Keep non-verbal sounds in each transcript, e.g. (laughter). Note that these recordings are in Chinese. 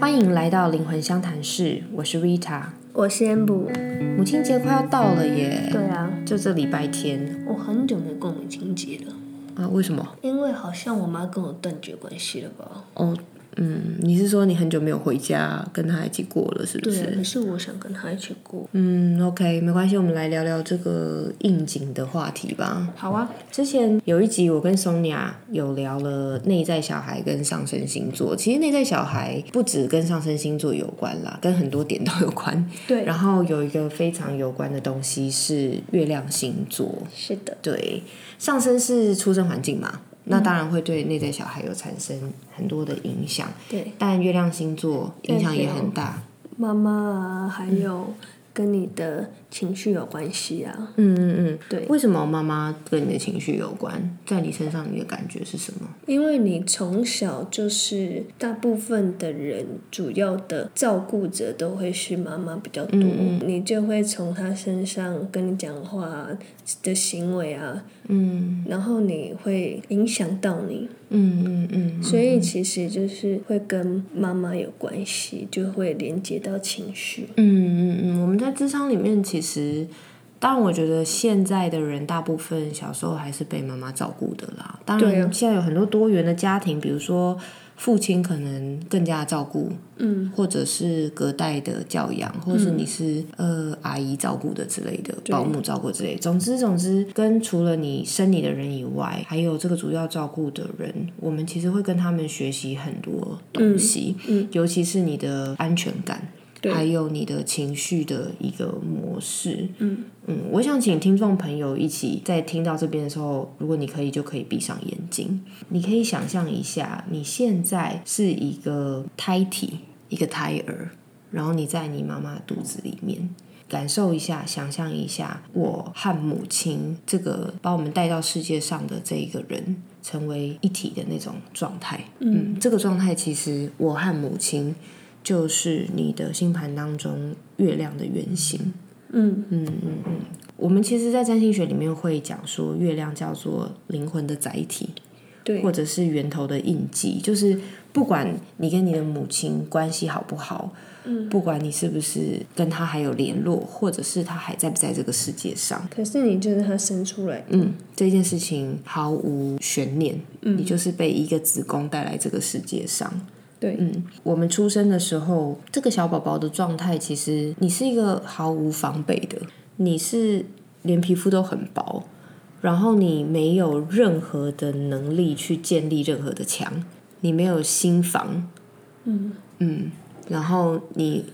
欢迎来到灵魂相谈室，我是 Rita。我是 Amber。母亲节快要到了耶，对啊，就这礼拜天我很久没过母亲节了，啊？为什么？因为好像我妈跟我断绝关系了吧？哦，嗯，你是说你很久没有回家跟他一起过了，是不是？可是我想跟他一起过。嗯，OK，没关系，我们来聊聊这个应景的话题吧。好啊，之前有一集，我跟 Sonia 有聊了内在小孩跟上升星座。其实内在小孩不止跟上升星座有关啦，跟很多点都有关。(laughs) 对，然后有一个非常有关的东西是月亮星座。是的，对，上升是出生环境嘛，那当然会对内在小孩有产生很多的影响。对，但月亮星座影响也很大。妈妈啊，还有跟你的情绪有关系啊。嗯嗯嗯，对，为什么妈妈跟你的情绪有关？在你身上，你的感觉是什么？因为你从小就是大部分的人主要的照顾者都会是妈妈比较多，你就会从她身上跟你讲话的行为啊，嗯然后你会影响到你，嗯嗯嗯，所以其实就是会跟妈妈有关系，就会连接到情绪。嗯嗯嗯，我们在智商里面，其实，当然，我觉得现在的人大部分小时候还是被妈妈照顾的啦。当然，现在有很多多元的家庭，比如说父亲可能更加照顾，嗯，或者是隔代的教养，或者是你是、呃阿姨照顾的之类的，保姆照顾之类的。总之，总之，跟除了你生你的人以外，还有这个主要照顾的人，我们其实会跟他们学习很多东西，嗯尤其是你的安全感。对还有你的情绪的一个模式，嗯嗯，我想请听众朋友一起在听到这边的时候，如果你可以，就可以闭上眼睛，你可以想象一下，你现在是一个胎体，一个胎儿，然后你在你妈妈的肚子里面。感受一下，想象一下，我和母亲这个把我们带到世界上的这一个人成为一体的那种状态。嗯，这个状态其实我和母亲就是你的星盘当中月亮的原型。嗯。嗯嗯嗯，我们其实，在占星学里面会讲说，月亮叫做灵魂的载体，对。或者是源头的印记，就是不管你跟你的母亲关系好不好，嗯，不管你是不是跟她还有联络，或者是她还在不在这个世界上，可是你就是她生出来，嗯，这件事情毫无悬念，嗯。你就是被一个子宫带来这个世界上。对，嗯，我们出生的时候，这个小宝宝的状态，其实你是一个毫无防备的，你是连皮肤都很薄，然后你没有任何的能力去建立任何的墙，你没有心防，嗯。嗯，然后你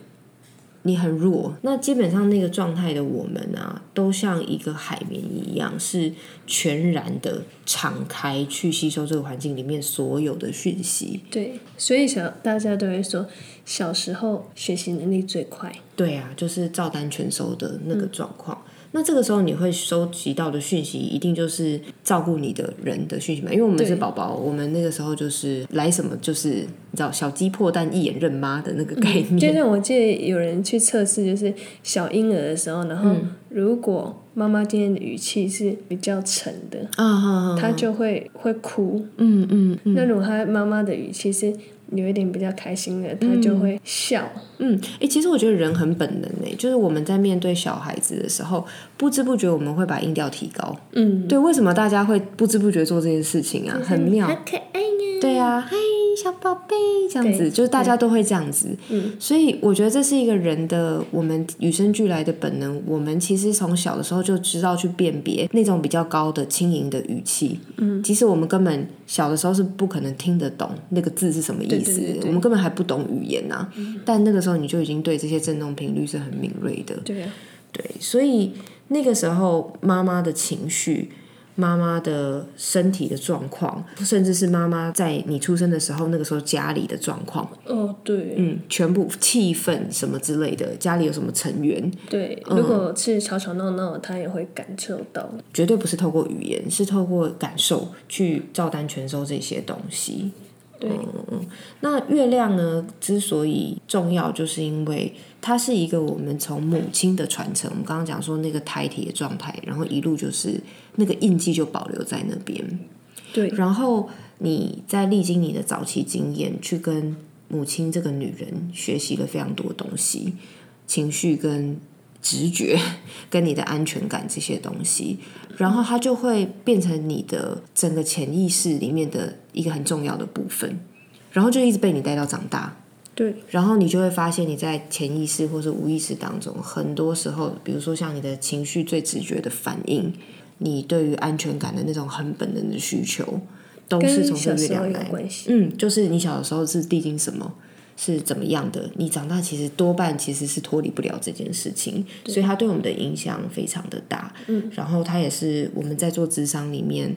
你很弱，那基本上那个状态的我们啊，都像一个海绵一样，是全然的敞开去吸收这个环境里面所有的讯息。对，所以小大家都会说，小时候学习能力最快。对啊，就是照单全收的那个状况。那这个时候你会收集到的讯息，一定就是照顾你的人的讯息嘛？因为我们是宝宝，我们那个时候就是来什么就是你知道小鸡破蛋一眼认妈的那个概念。就像我记得有人去测试，就是小婴儿的时候，然后如果妈妈今天的语气是比较沉的，啊哈哈，他就会会哭。嗯嗯嗯那如果他妈妈的语气是有一点比较开心的，他就会笑。嗯，哎、其实我觉得人很本能诶，就是我们在面对小孩子的时候，不知不觉我们会把音调提高。嗯，对，为什么大家会不知不觉做这件事情啊？很妙。好可爱呀。对啊，嗨，小宝贝，这样子，就是大家都会这样子。嗯，所以我觉得这是一个人的我们与生俱来的本能。我们其实从小的时候就知道去辨别那种比较高的轻盈的语气。嗯，其实我们根本小的时候是不可能听得懂那个字是什么意思，对对对对。我们根本还不懂语言呐、但那个时候你就已经对这些振动频率是很敏锐的。对啊，对，所以那个时候妈妈的情绪、妈妈的身体的状况，甚至是妈妈在你出生的时候，那个时候家里的状况，哦对。嗯，全部气氛什么之类的，家里有什么成员，对，如果是吵吵闹闹，他也会感受到。绝对不是透过语言，是透过感受去照单全收这些东西。对，那月亮呢，之所以重要，就是因为它是一个我们从母亲的传承。我们刚刚讲说那个胎体的状态，然后一路就是那个印记就保留在那边。对，然后你在历经你的早期经验，去跟母亲这个女人学习了非常多东西，情绪跟直觉，(laughs) 跟你的安全感这些东西，然后它就会变成你的整个潜意识里面的一个很重要的部分，然后就一直被你带到长大。对，然后你就会发现你在潜意识或是无意识当中，很多时候，比如说像你的情绪最直觉的反应，你对于安全感的那种很本能的需求，都是从月亮来。关系。嗯，就是你小的时候是历经什么，是怎么样的，你长大其实多半其实是脱离不了这件事情，所以它对我们的影响非常的大。嗯，然后它也是我们在做智商里面，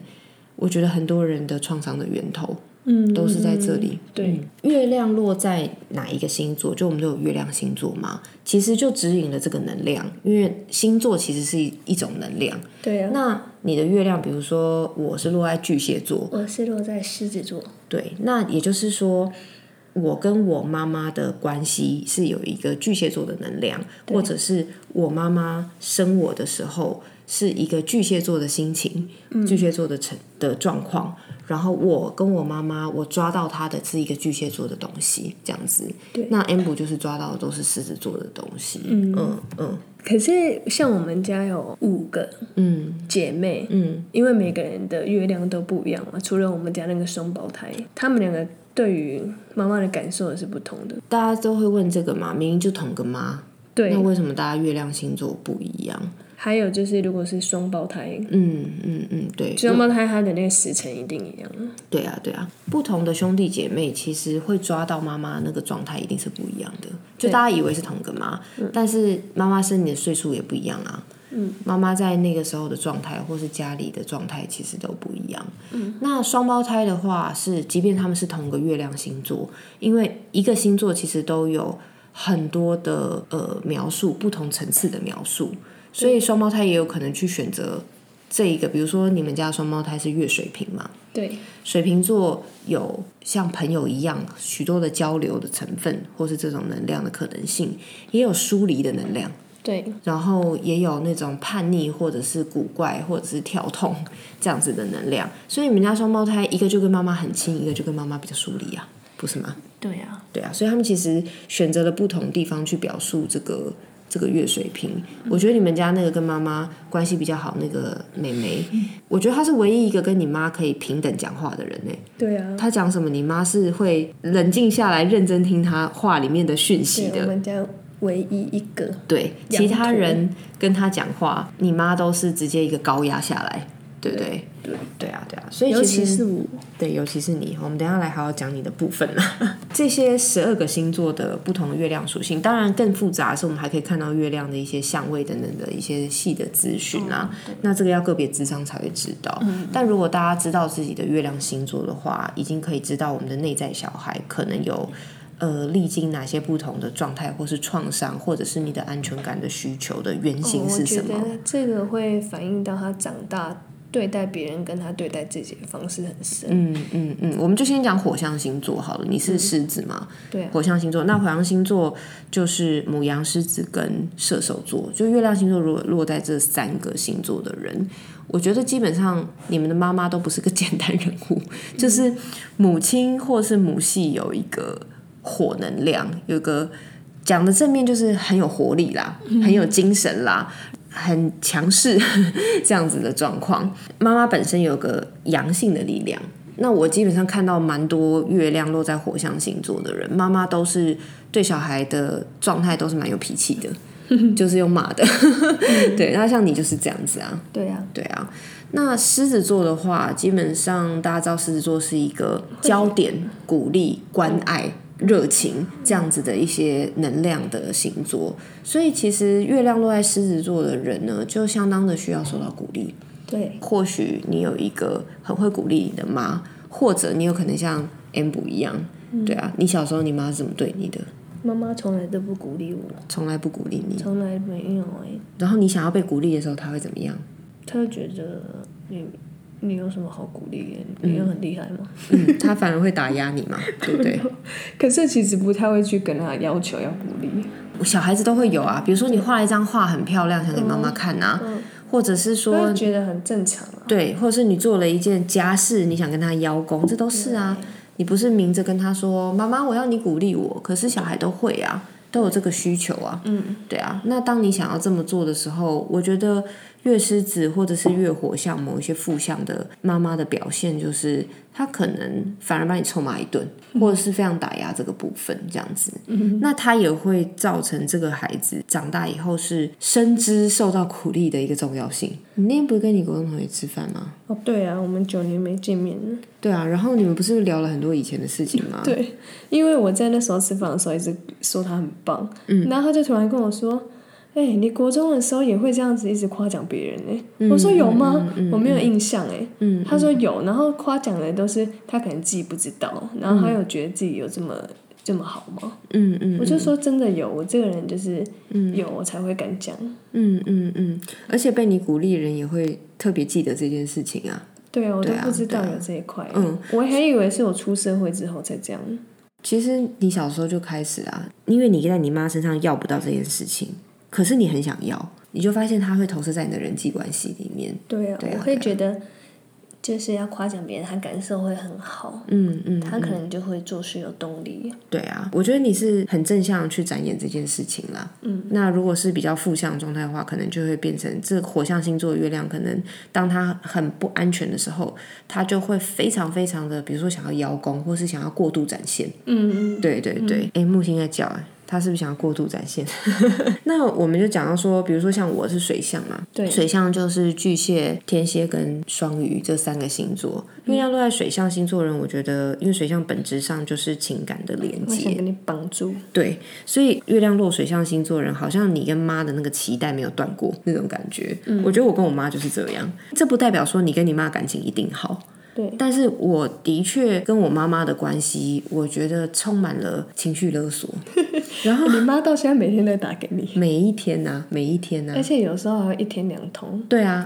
我觉得很多人的创伤的源头。嗯，都是在这里。对嗯月亮落在哪一个星座，就我们都有月亮星座嘛，其实就指引了这个能量，因为星座其实是一一种能量。对啊。那你的月亮，比如说我是落在巨蟹座，我是落在狮子座，对，那也就是说，我跟我妈妈的关系是有一个巨蟹座的能量，或者是我妈妈生我的时候是一个巨蟹座的心情，嗯巨蟹座的成的状况。然后我跟我妈妈，我抓到她的是一个巨蟹座的东西，这样子。对那 M 就是抓到的都是狮子座的东西。嗯嗯嗯可是像我们家有五个嗯姐妹，嗯，因为每个人的月亮都不一样嘛，除了我们家那个双胞胎，他们两个对于妈妈的感受也是不同的。大家都会问这个嘛，明明就同个妈，对那，为什么大家月亮星座不一样？还有就是如果是双胞胎，嗯嗯嗯，对。双胞胎他的那个时辰一定一样。对啊，对啊，不同的兄弟姐妹其实会抓到妈妈那个状态，一定是不一样的。就大家以为是同个妈，但是妈妈生你的岁数也不一样啊。嗯，妈妈在那个时候的状态，或是家里的状态，其实都不一样。嗯，那双胞胎的话是，即便他们是同个月亮星座，因为一个星座其实都有很多的呃描述，不同层次的描述，所以双胞胎也有可能去选择这一个，比如说你们家双胞胎是月水瓶嘛，对，水瓶座有像朋友一样许多的交流的成分，或是这种能量的可能性，也有疏离的能量，对，然后也有那种叛逆或者是古怪或者是跳痛这样子的能量。所以你们家双胞胎，一个就跟妈妈很亲，一个就跟妈妈比较疏离啊，不是吗？对啊，对啊，所以他们其实选择了不同地方去表述这个这个月水平。我觉得你们家那个跟妈妈关系比较好那个妹妹，我觉得她是唯一一个跟你妈可以平等讲话的人呢。对啊，她讲什么，你妈是会冷静下来，认真听她话里面的讯息的，我的。们家唯一一个。对，其他人跟她讲话，你妈都是直接一个高压下来，对不对？对，对啊，对啊，所以尤其是我，对，尤其是你，我们等一下来好好讲你的部分啦。(laughs) 这些十二个星座的不同的月亮属性，当然更复杂的是，我们还可以看到月亮的一些相位等等的一些细的资讯啊。那这个要个别智商才会知道。但如果大家知道自己的月亮星座的话，已经可以知道我们的内在小孩可能有。呃，历经哪些不同的状态，或是创伤，或者是你的安全感的需求的原型哦我觉是什么？得这个会反映到他长大对待别人跟他对待自己的方式很深。嗯嗯嗯，我们就先讲火象星座好了。你是狮子吗？对啊，火象星座，那火象星座就是母羊、狮子跟射手座。就月亮星座如果落在这三个星座的人，我觉得基本上你们的妈妈都不是个简单人物，就是母亲或是母系有一个火能量，有一个讲的正面就是很有活力啦，很有精神啦。很强势 (laughs) 这样子的状况，妈妈本身有个阳性的力量，那我基本上看到蛮多月亮落在火象星座的人，妈妈都是对小孩的状态都是蛮有脾气的，(laughs) 就是用骂的。(laughs) 对，那像你就是这样子啊，对啊，对啊。那狮子座的话，基本上大家知道狮子座是一个焦点、鼓励、关爱、热情这样子的一些能量的星座，所以其实月亮落在狮子座的人呢，就相当的需要受到鼓励。对，或许你有一个很会鼓励你的妈，或者你有可能像 M 补一样，对啊，你小时候你妈是怎么对你的？妈妈从来都不鼓励我，从来不鼓励你，从来没有哎、然后你想要被鼓励的时候，她会怎么样？她就觉得你你有什么好鼓励的？你有很厉害吗？嗯，他反而会打压你嘛，(laughs) 对不对？可是其实不太会去跟他要求要鼓励。小孩子都会有啊，比如说你画了一张画很漂亮，想给妈妈看啊，或者是说觉得很正常啊。对，或者是你做了一件家事，你想跟他邀功，这都是啊。你不是明着跟他说妈妈我要你鼓励我，可是小孩都会啊，都有这个需求啊，嗯，对啊。那当你想要这么做的时候，我觉得月狮子或者是月火象某一些负向的妈妈的表现，就是他可能反而把你臭骂一顿，或者是非常打压这个部分这样子。那他也会造成这个孩子长大以后是深知受到苦力的一个重要性。你那天不是跟你国中同学吃饭吗？哦，对啊，我们九年没见面了。对啊，然后你们不是聊了很多以前的事情吗？(laughs) 对，因为我在那时候吃饭的时候一直说他很棒，嗯然后他就突然跟我说：“哎、你国中的时候也会这样子一直夸奖别人呢、我说：“有吗？我没有印象哎、嗯他说有，然后夸奖的都是他可能自己不知道，然后他有觉得自己有这么这么好吗？嗯嗯我就说真的有，我这个人就是有我才会敢讲。嗯嗯嗯，而且被你鼓励的人也会特别记得这件事情啊。对啊，我都不知道有这一块、嗯，我还以为是我出社会之后才这样。其实你小时候就开始啊，因为你在你妈身上要不到这件事情，可是你很想要，你就发现它会投射在你的人际关系里面。对啊，对啊我会觉得就是要夸奖别人，他感受会很好，嗯嗯，他可能就会做事有动力。对啊，我觉得你是很正向去展演这件事情啦。嗯，那如果是比较负向状态的话，可能就会变成这火象星座的月亮，可能当他很不安全的时候，他就会非常非常的，比如说想要邀功，或是想要过度展现。嗯嗯，对对对，哎、木星在叫哎。他是不是想要过度展现？(laughs) 那我们就讲到说，比如说像我是水象嘛，对水象就是巨蟹、天蝎跟双鱼这三个星座。月亮落在水象星座的人，我觉得因为水象本质上就是情感的连接，我想跟你绑住。对，所以月亮落水象星座的人，好像你跟妈的那个脐带没有断过那种感觉。我觉得我跟我妈就是这样，这不代表说你跟你妈感情一定好。对，但是我的确跟我妈妈的关系，我觉得充满了情绪勒索。然后你妈到现在每天都打给你，每一天呐、每一天呐、而且有时候还会一天两通。对啊，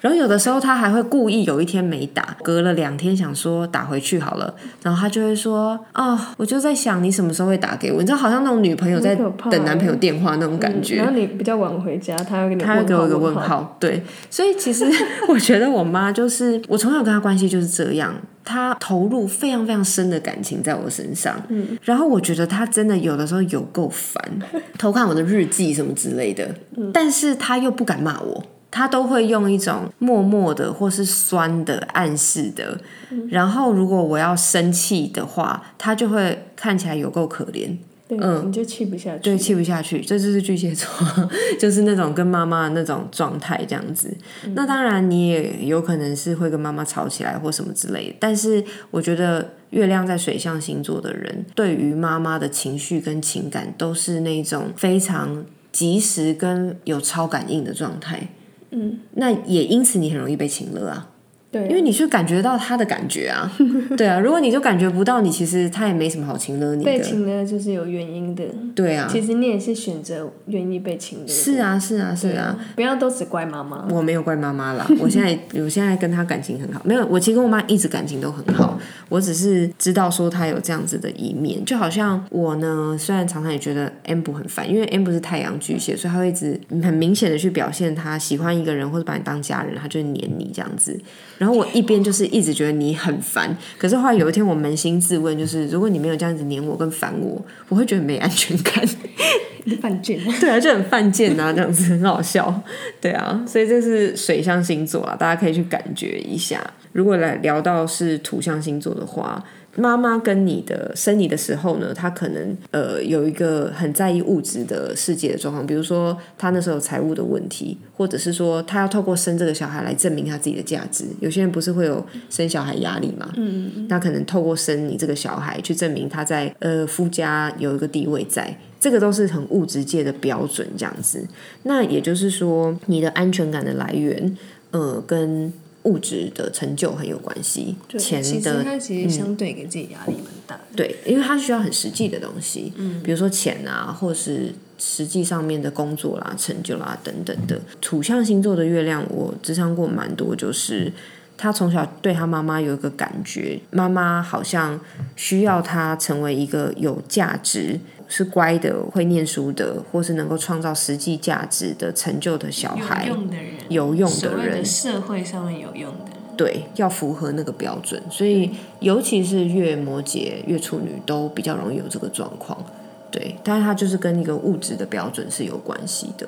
然后有的时候她还会故意有一天没打，隔了两天想说打回去好了，然后她就会说：“哦，我就在想你什么时候会打给我。”你知道，好像那种女朋友在等男朋友欸电话那种感觉。然后你比较晚回家，她会给你她会给我一个问问。号，对，所以其实 (laughs) 我觉得我妈就是我从小跟她关系就是这样，她投入非常非常深的感情在我身上，嗯，然后我觉得他真的有的时候有够烦，(laughs) 偷看我的日记什么之类的，但是他又不敢骂我。他都会用一种默默的或是酸的暗示的，然后如果我要生气的话，他就会看起来有够可怜，对，你就气不下去。嗯对，气不下去，这就是巨蟹座，(laughs) 就是那种跟妈妈的那种状态这样子。那当然，你也有可能是会跟妈妈吵起来或什么之类的。但是我觉得月亮在水象星座的人，对于妈妈的情绪跟情感，都是那种非常及时跟有超感应的状态。嗯，那也因此你很容易被情勒啊。对，因为你去感觉到他的感觉啊，(laughs) 对啊，如果你就感觉不到，你其实他也没什么好情了你的，被亲了就是有原因的。对啊，其实你也是选择愿意被亲的。是啊，是啊，是啊，不要都只怪妈妈。我没有怪妈妈啦，(laughs) 我现在我现在跟她感情很好，没有，我其实跟我妈一直感情都很好，我只是知道说她有这样子的一面，就好像我呢，虽然常常也觉得 M 不很烦，因为 M 不是太阳巨蟹，所以他会一直很明显的去表现他喜欢一个人或者把你当家人，他就黏你这样子，然后我一边就是一直觉得你很烦，可是后来有一天我扪心自问，就是如果你没有这样子黏我跟烦我，我会觉得没安全感。(laughs) 犯贱。对啊，就很犯贱啊，这样子很好笑。对啊，所以这是水象星座啊，大家可以去感觉一下。如果来聊到是土象星座的话，妈妈跟你的生你的时候呢，她可能呃有一个很在意物质的世界的状况，比如说她那时候有财务的问题，或者是说她要透过生这个小孩来证明她自己的价值。有些人不是会有生小孩压力嘛？嗯，那可能透过生你这个小孩去证明他在呃夫家有一个地位在。这个都是很物质界的标准，这样子。那也就是说，你的安全感的来源，呃，跟物质的成就很有关系。钱其实的他其实相对给自己压力蛮大的。对，因为它需要很实际的东西，嗯，比如说钱啊，或是实际上面的工作啦、成就啦等等的。土象星座的月亮，我智商过蛮多，就是他从小对他妈妈有一个感觉，妈妈好像需要他成为一个有价值。是乖的，会念书的，或是能够创造实际价值的成就的小孩，有用的人，有用的人的，社会上面有用的人。对，要符合那个标准，所以尤其是月摩羯、月处女都比较容易有这个状况。对，但是它就是跟一个物质的标准是有关系的。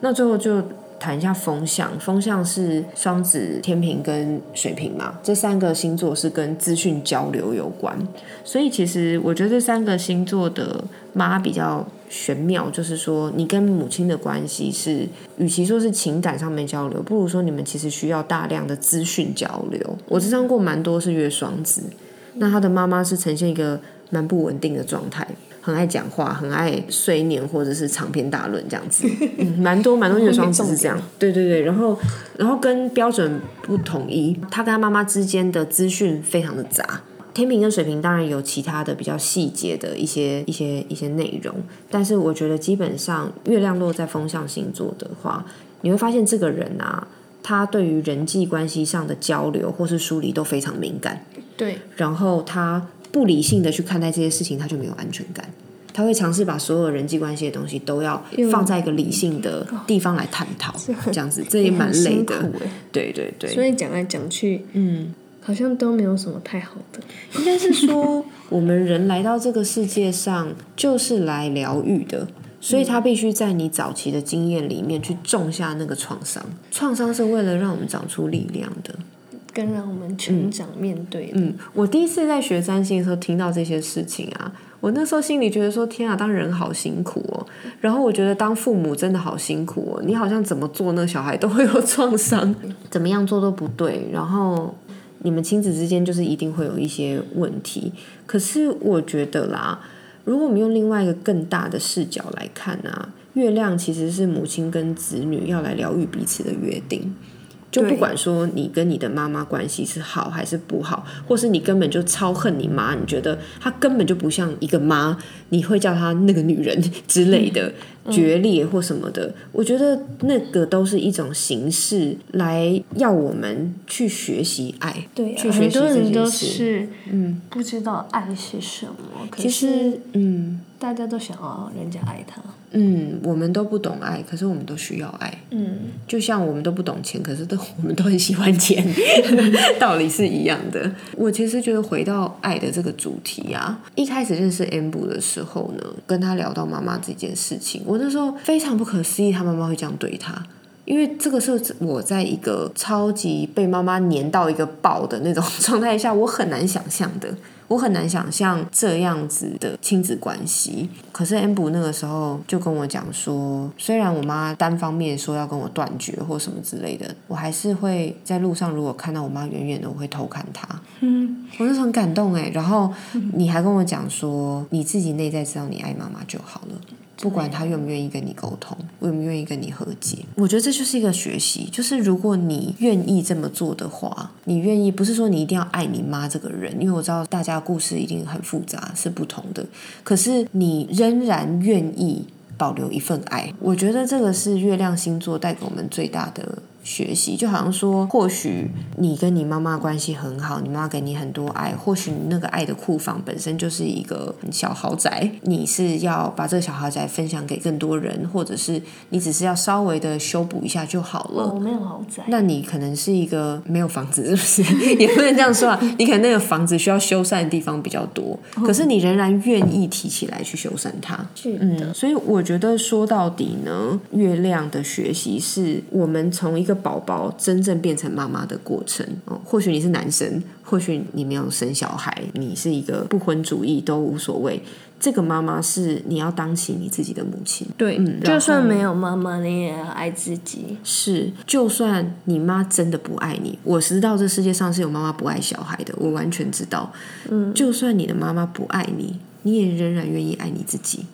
那最后就谈一下风向，风向是双子、天平跟水瓶嘛，这三个星座是跟资讯交流有关，所以其实我觉得这三个星座的妈比较玄妙，就是说你跟母亲的关系是，与其说是情感上面交流，不如说你们其实需要大量的资讯交流。我知道过蛮多是月双子，那他的妈妈是呈现一个蛮不稳定的状态。很爱讲话，很爱碎念，或者是长篇大论这样子，(laughs) 嗯，蛮多蛮多月双子是这样，对对对，然后然后跟标准不统一，他跟他妈妈之间的资讯非常的杂。天平跟水瓶当然有其他的比较细节的一些一些一些内容，但是我觉得基本上月亮落在风象星座的话，你会发现这个人啊，他对于人际关系上的交流或是梳理都非常敏感，对，然后他。不理性的去看待这些事情，他就没有安全感。他会尝试把所有人际关系的东西都要放在一个理性的地方来探讨，(laughs) 这样子这也蛮累的。对对对，所以讲来讲去，嗯，好像都没有什么太好的。应该是说，我们人来到这个世界上就是来疗愈的，(laughs) 所以他必须在你早期的经验里面去种下那个创伤。创伤是为了让我们长出力量的。更让我们成长面对。嗯，我第一次在学占星的时候听到这些事情啊，我那时候心里觉得说：天啊，当人好辛苦哦。然后我觉得当父母真的好辛苦哦。你好像怎么做，那小孩都会有创伤，(laughs) 怎么样做都不对。然后你们亲子之间就是一定会有一些问题。可是我觉得啦，如果我们用另外一个更大的视角来看啊，月亮其实是母亲跟子女要来疗愈彼此的约定。就不管说你跟你的妈妈关系是好还是不好，或是你根本就超恨你妈，你觉得她根本就不像一个妈，你会叫她那个女人 (laughs) 之类的决裂或什么的。我觉得那个都是一种形式，来要我们去学习爱。对，很多人都是嗯不知道爱是什么。其实嗯，大家都想要人家爱他。嗯，我们都不懂爱，可是我们都需要爱。嗯，就像我们都不懂钱，可是都我们都很喜欢钱，(laughs) 道理是一样的。我其实觉得回到爱的这个主题啊，一开始认识 Amber 的时候呢，跟他聊到妈妈这件事情，我那时候非常不可思议，他妈妈会这样对他，因为这个是我在一个超级被妈妈黏到一个爆的那种状态下，我很难想象的。我很难想象这样子的亲子关系。可是 Amber 那个时候就跟我讲说，虽然我妈单方面说要跟我断绝或什么之类的，我还是会在路上如果看到我妈远远的，我会偷看她。嗯，我是很感动哎。然后你还跟我讲说，你自己内在知道你爱妈妈就好了。不管他愿不愿意跟你沟通，愿不愿意跟你和解，我觉得这就是一个学习。就是如果你愿意这么做的话，你愿意不是说你一定要爱你妈这个人，因为我知道大家故事一定很复杂，是不同的。可是你仍然愿意保留一份爱，我觉得这个是月亮星座带给我们最大的。学习就好像说，或许你跟你妈妈关系很好，你妈妈给你很多爱，或许你那个爱的库房本身就是一个小豪宅，你是要把这个小豪宅分享给更多人，或者是你只是要稍微的修补一下就好了。我没有豪宅，那你可能是一个没有房子，是不是？也不能这样说啊，你可能那个房子需要修缮的地方比较多，可是你仍然愿意提起来去修缮它。嗯，所以我觉得说到底呢，月亮的学习是我们从一个。宝宝真正变成妈妈的过程哦，或许你是男生，或许你没有生小孩，你是一个不婚主义都无所谓。这个妈妈是你要当起你自己的母亲，对，嗯就算没有妈妈，你也要爱自己。是，就算你妈真的不爱你，我知道这世界上是有妈妈不爱小孩的，我完全知道。嗯，就算你的妈妈不爱你，你也仍然愿意爱你自己。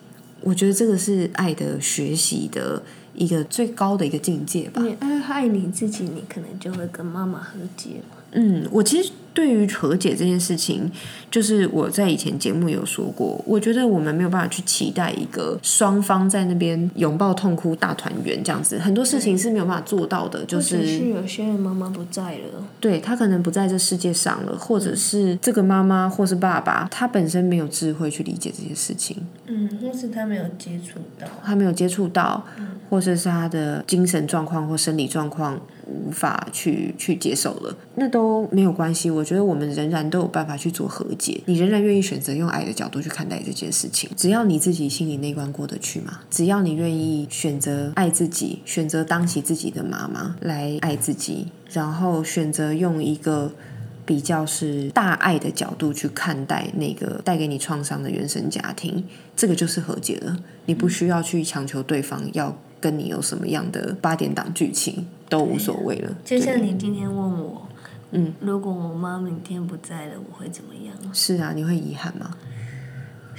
我觉得这个是爱的学习的。一个最高的一个境界吧。你爱爱你自己，你可能就会跟妈妈和解嗯，我其实。对于和解这件事情，就是我在以前节目有说过，我觉得我们没有办法去期待一个双方在那边拥抱痛哭大团圆这样子，很多事情是没有办法做到的。就是是有些人妈妈不在了，对他可能不在这世界上了，或者是这个妈妈或是爸爸，他本身没有智慧去理解这些事情。嗯，或是他没有接触到，他没有接触到，或者是他的精神状况或生理状况。无法去去接受了，那都没有关系。我觉得我们仍然都有办法去做和解。你仍然愿意选择用爱的角度去看待这件事情，只要你自己心里那关过得去嘛，只要你愿意选择爱自己，选择当起自己的妈妈来爱自己，然后选择用一个。比较是大爱的角度去看待那个带给你创伤的原生家庭，这个就是和解了。你不需要去强求对方要跟你有什么样的八点档剧情，都无所谓了。就像你今天问我，嗯，如果我妈明天不在了，我会怎么样？是啊，你会遗憾吗？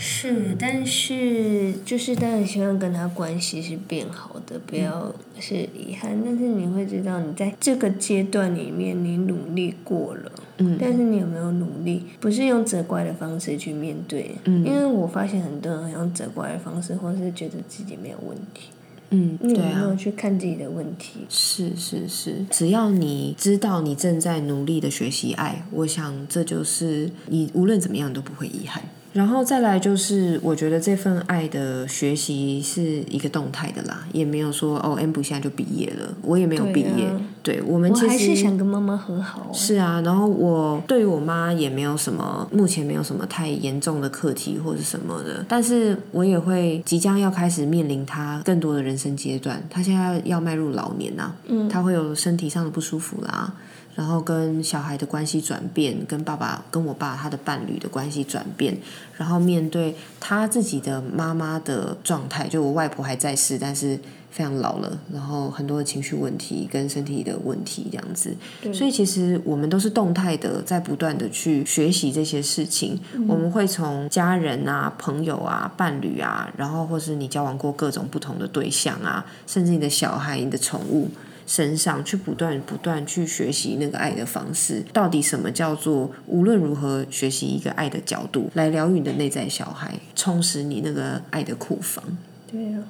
是，但是就是当然希望跟他关系是变好的，不要是遗憾。但是你会知道，你在这个阶段里面，你努力过了，嗯，但是你有没有努力？不是用责怪的方式去面对，嗯，因为我发现很多人用责怪的方式，或是觉得自己没有问题，嗯，你有对啊没有，去看自己的问题？是是是，只要你知道你正在努力的学习爱，我想这就是你无论怎么样都不会遗憾。然后再来就是，我觉得这份爱的学习是一个动态的啦，也没有说哦 m 不现在就毕业了，我也没有毕业，对我们其实还是想跟妈妈和好、啊。是啊，然后我对于我妈也没有什么，目前没有什么太严重的课题或者什么的，但是我也会即将要开始面临她更多的人生阶段，她现在要迈入老年呐、嗯她会有身体上的不舒服啦，然后跟小孩的关系转变，跟爸爸跟我爸他的伴侣的关系转变，然后面对他自己的妈妈的状态，就我外婆还在世，但是非常老了，然后很多的情绪问题跟身体的问题这样子，所以其实我们都是动态的，在不断的去学习这些事情。我们会从家人啊、朋友啊、伴侣啊，然后或是你交往过各种不同的对象啊，甚至你的小孩、你的宠物。身上去不断不断去学习那个爱的方式，到底什么叫做无论如何学习一个爱的角度来疗愈你的内在小孩，充实你那个爱的库房。对啊，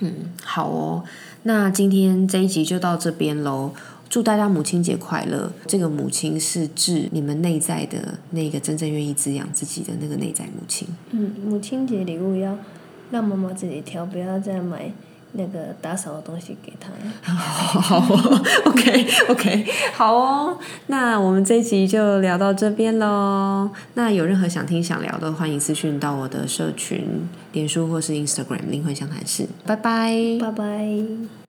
嗯好哦，那今天这一集就到这边喽。祝大家母亲节快乐！这个母亲是指你们内在的那个真正愿意滋养自己的那个内在母亲。嗯，母亲节礼物要让妈妈自己挑，不要再买那个打扫的东西给他。(laughs) 好哦，OK OK，好哦。那我们这一集就聊到这边喽。那有任何想听想聊的，欢迎私讯到我的社群、脸书或是 Instagram 灵魂相谈室。拜拜。拜拜。